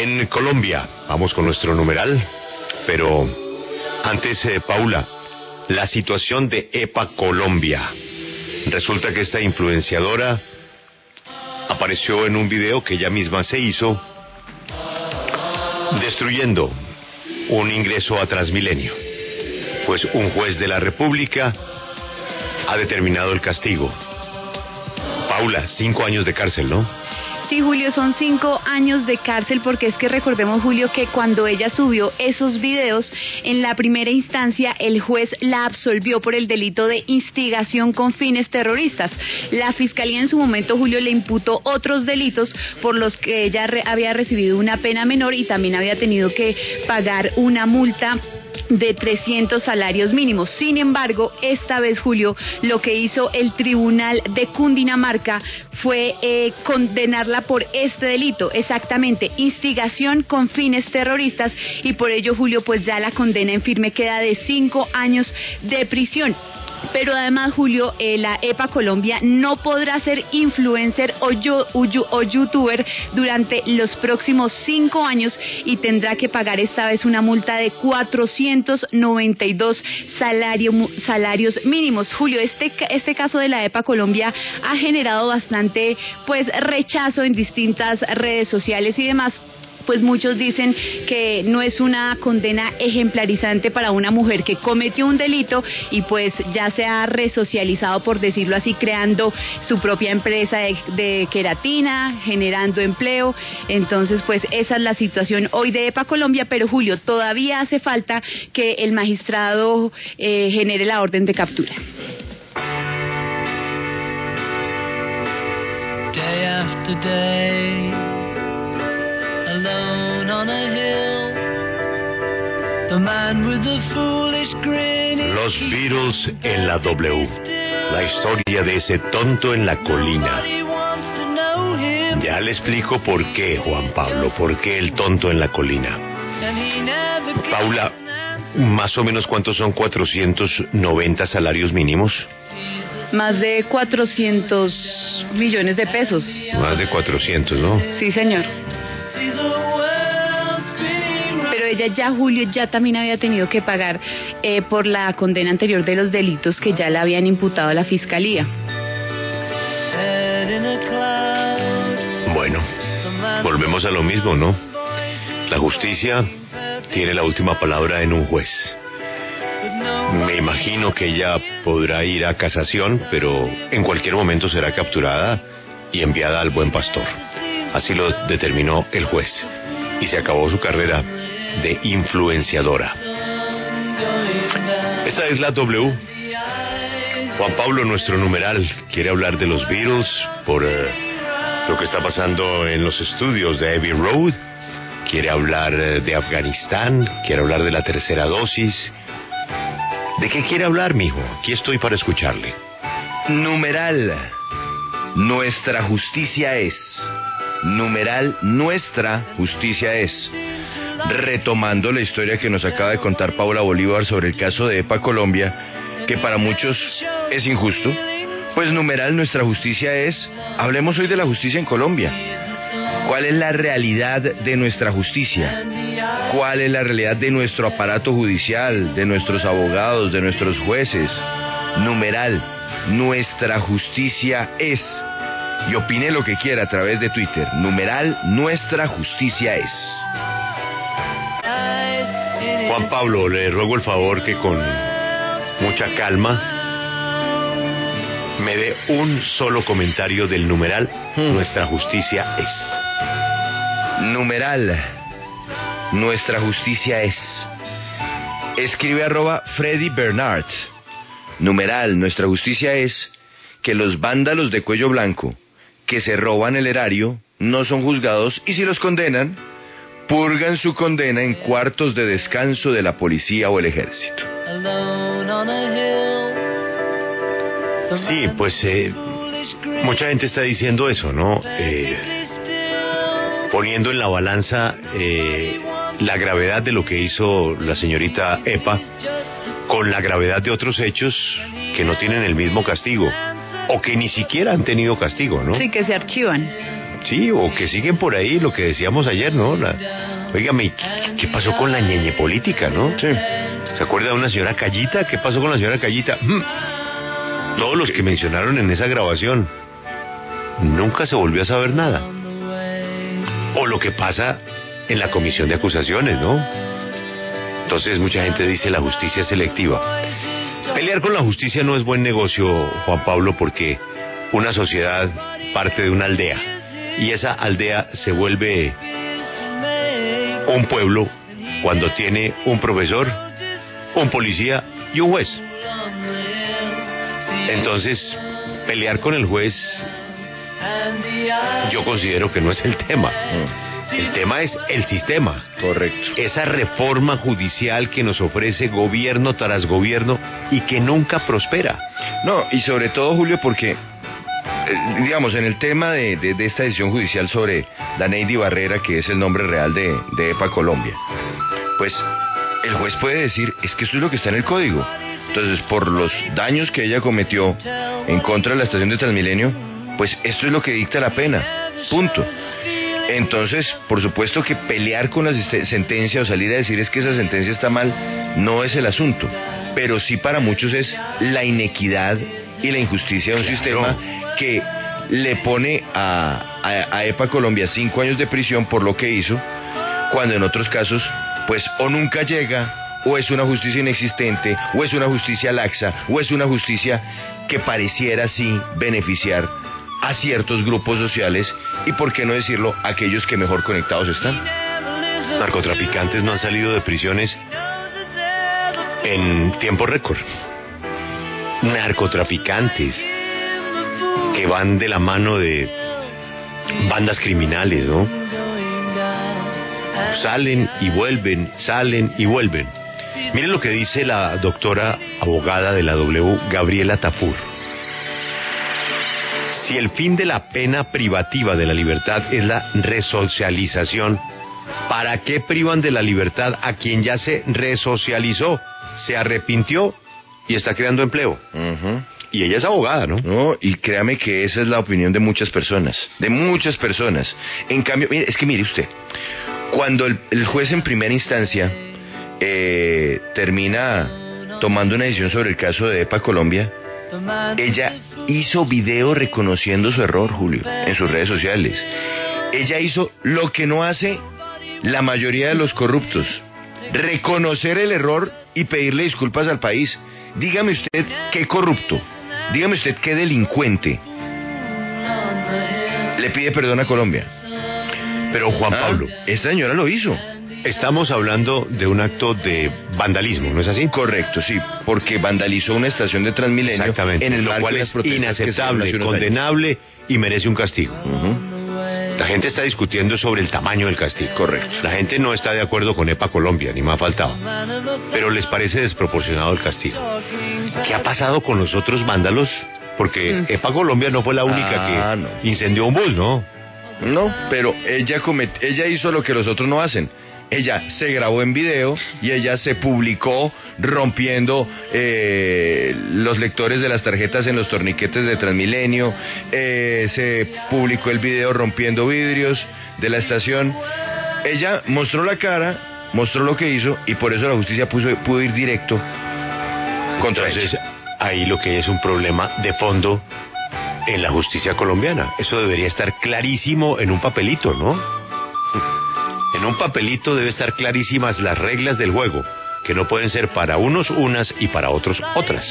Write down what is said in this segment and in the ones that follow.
En Colombia, vamos con nuestro numeral, pero antes, eh, Paula, la situación de EPA Colombia. Resulta que esta influenciadora apareció en un video que ella misma se hizo destruyendo un ingreso a Transmilenio. Pues un juez de la República ha determinado el castigo. Paula, cinco años de cárcel, ¿no? Sí, Julio, son cinco años de cárcel porque es que recordemos, Julio, que cuando ella subió esos videos, en la primera instancia el juez la absolvió por el delito de instigación con fines terroristas. La fiscalía en su momento, Julio, le imputó otros delitos por los que ella había recibido una pena menor y también había tenido que pagar una multa de 300 salarios mínimos. Sin embargo, esta vez, Julio, lo que hizo el Tribunal de Cundinamarca fue eh, condenarla por este delito, exactamente, instigación con fines terroristas y por ello, Julio, pues ya la condena en firme queda de cinco años de prisión. Pero además, Julio, eh, la EPA Colombia no podrá ser influencer o, o, youtuber durante los próximos cinco años y tendrá que pagar esta vez una multa de 492 salario, salarios mínimos. Julio, este, este caso de la EPA Colombia ha generado bastante pues rechazo en distintas redes sociales y demás pues muchos dicen que no es una condena ejemplarizante para una mujer que cometió un delito y pues ya se ha resocializado, por decirlo así, creando su propia empresa de, queratina, generando empleo. Entonces, pues esa es la situación hoy de EPA Colombia, pero Julio, todavía hace falta que el magistrado eh, genere la orden de captura. Los Beatles en la W. La historia de ese tonto en la colina. Ya le explico por qué, Juan Pablo, por qué el tonto en la colina. Paula, más o menos cuántos son 490 salarios mínimos? Más de 400 millones de pesos. Más de 400, ¿no? Sí, señor ella ya, Julio, ya también había tenido que pagar eh, por la condena anterior de los delitos que ya le habían imputado a la fiscalía. Bueno, volvemos a lo mismo, ¿no? La justicia tiene la última palabra en un juez. Me imagino que ella podrá ir a casación, pero en cualquier momento será capturada y enviada al buen pastor. Así lo determinó el juez. Y se acabó su carrera de influenciadora. Esta es la W. Juan Pablo, nuestro numeral, quiere hablar de los Beatles por eh, lo que está pasando en los estudios de Abbey Road. Quiere hablar eh, de Afganistán, quiere hablar de la tercera dosis. ¿De qué quiere hablar, mijo? Aquí estoy para escucharle. Numeral. Nuestra justicia es. Numeral, nuestra justicia es retomando la historia que nos acaba de contar Paula Bolívar sobre el caso de EPA Colombia, que para muchos es injusto, pues numeral nuestra justicia es, hablemos hoy de la justicia en Colombia. ¿Cuál es la realidad de nuestra justicia? ¿Cuál es la realidad de nuestro aparato judicial, de nuestros abogados, de nuestros jueces? Numeral, nuestra justicia es. Y opine lo que quiera a través de Twitter. Numeral, nuestra justicia es. Juan Pablo, le ruego el favor que con mucha calma me dé un solo comentario del numeral hmm. Nuestra justicia es. Numeral Nuestra justicia es. Escribe arroba Freddy Bernard. Numeral Nuestra justicia es que los vándalos de cuello blanco que se roban el erario no son juzgados y si los condenan purgan su condena en cuartos de descanso de la policía o el ejército. Sí, pues eh, mucha gente está diciendo eso, ¿no? Eh, poniendo en la balanza eh, la gravedad de lo que hizo la señorita Epa con la gravedad de otros hechos que no tienen el mismo castigo o que ni siquiera han tenido castigo, ¿no? Sí, que se archivan. Sí, o que siguen por ahí lo que decíamos ayer, ¿no? La, oígame, ¿qué, pasó con la ñeñe política, no? Sí. ¿Se acuerda de una señora Callita? ¿Qué pasó con la señora Callita? Mm. Todos los que mencionaron en esa grabación, nunca se volvió a saber nada. O lo que pasa en la comisión de acusaciones, ¿no? Entonces mucha gente dice la justicia selectiva. Pelear con la justicia no es buen negocio, Juan Pablo, porque una sociedad parte de una aldea y esa aldea se vuelve un pueblo cuando tiene un profesor, un policía y un juez. Entonces, pelear con el juez yo considero que no es el tema. El tema es el sistema. Correcto. Esa reforma judicial que nos ofrece gobierno tras gobierno y que nunca prospera. No, y sobre todo, Julio, porque, eh, digamos, en el tema de, de- de esta decisión judicial sobre Daneidi Barrera, que es el nombre real de, de EPA Colombia, pues el juez puede decir, es que esto es lo que está en el código. Entonces, por los daños que ella cometió en contra de la estación de Transmilenio, pues esto es lo que dicta la pena. Punto. Entonces, por supuesto que pelear con la sentencia o salir a decir es que esa sentencia está mal, no es el asunto. Pero sí para muchos es la inequidad y la injusticia de un sistema que le pone a, a- a EPA Colombia cinco años de prisión por lo que hizo, cuando en otros casos, pues o nunca llega, o es una justicia inexistente, o es una justicia laxa, o es una justicia que pareciera sí beneficiar a ciertos grupos sociales y, por qué no decirlo, aquellos que mejor conectados están. Narcotraficantes no han salido de prisiones en tiempo récord. Narcotraficantes que van de la mano de bandas criminales, ¿no? Salen y vuelven, salen y vuelven. Miren lo que dice la doctora abogada de la W, Gabriela Tafur. Si el fin de la pena privativa de la libertad es la resocialización, ¿para qué privan de la libertad a quien ya se resocializó, se arrepintió y está creando empleo? Y ella es abogada, ¿no? No, y créame que esa es la opinión de muchas personas, de muchas personas. En cambio, mire, es que mire usted, cuando el, el juez en primera instancia eh, termina tomando una decisión sobre el caso de EPA Colombia, ella hizo video reconociendo su error, Julio, en sus redes sociales. Ella hizo lo que no hace la mayoría de los corruptos, reconocer el error y pedirle disculpas al país. Dígame usted qué corrupto, dígame usted qué delincuente le pide perdón a Colombia. Pero Juan Ah, Pablo, Esta señora lo hizo. Estamos hablando de un acto de vandalismo, ¿no es así? Correcto, sí, porque vandalizó una estación de Transmilenio Exactamente. en el lo cual es inaceptable, años. condenable y merece un castigo. La gente está discutiendo sobre el tamaño del castigo. Correcto. La gente no está de acuerdo con EPA Colombia, ni me ha faltado. Pero les parece desproporcionado el castigo. ¿Qué ha pasado con los otros vándalos? Porque EPA Colombia no fue la única Ah, que no. incendió un bus, ¿no? No, pero ella comet- ella hizo lo que los otros no hacen. Ella se grabó en video y ella se publicó rompiendo eh, los lectores de las tarjetas en los torniquetes de Transmilenio. eh, se publicó el video rompiendo vidrios de la estación. Ella mostró la cara, mostró lo que hizo y por eso la justicia puso- pudo ir directo contra Entonces, ella. ahí lo que hay es un problema de fondo en la justicia colombiana. Eso debería estar clarísimo en un papelito, ¿no? En un papelito debe estar clarísimas las reglas del juego, que no pueden ser para unos unas y para otros otras.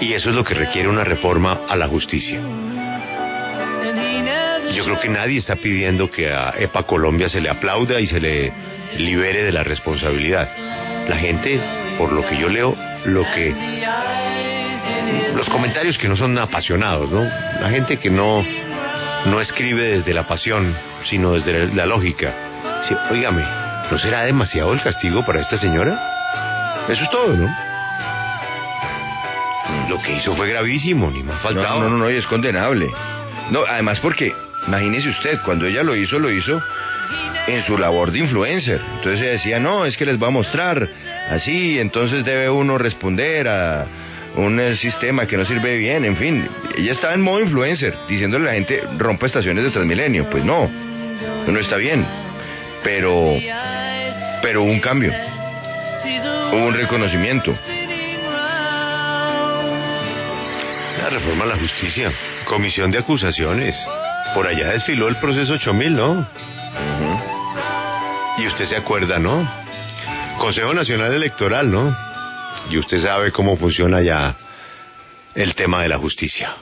Y eso es lo que requiere una reforma a la justicia. Yo creo que nadie está pidiendo que a EPA Colombia se le aplauda y se le libere de la responsabilidad. La gente, por lo que yo leo, lo que los comentarios que no son apasionados, ¿no? La gente que no no escribe desde la pasión, sino desde la lógica. Sí, óigame, ¿no será demasiado el castigo para esta señora? Eso es todo, ¿no? Lo que hizo fue gravísimo, ni más No, faltaba. no, no, no, y es condenable. No, además porque, imagínese usted, cuando ella lo hizo, lo hizo en su labor de influencer. Entonces ella decía, no, es que les va a mostrar así, entonces debe uno responder a, un eh, sistema que no sirve bien, en fin. Ella estaba en modo influencer, diciéndole a la gente, rompa estaciones de Transmilenio. Pues no, no está bien. Pero, pero hubo un cambio, hubo un reconocimiento. La reforma a la justicia, comisión de acusaciones. Por allá desfiló el proceso 8000, ¿no? Y usted se acuerda, ¿no? Consejo Nacional Electoral, ¿no? Y usted sabe cómo funciona ya el tema de la justicia.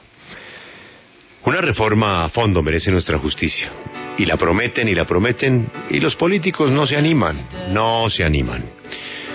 Una reforma a fondo merece nuestra justicia. Y la prometen y la prometen y los políticos no se animan, no se animan.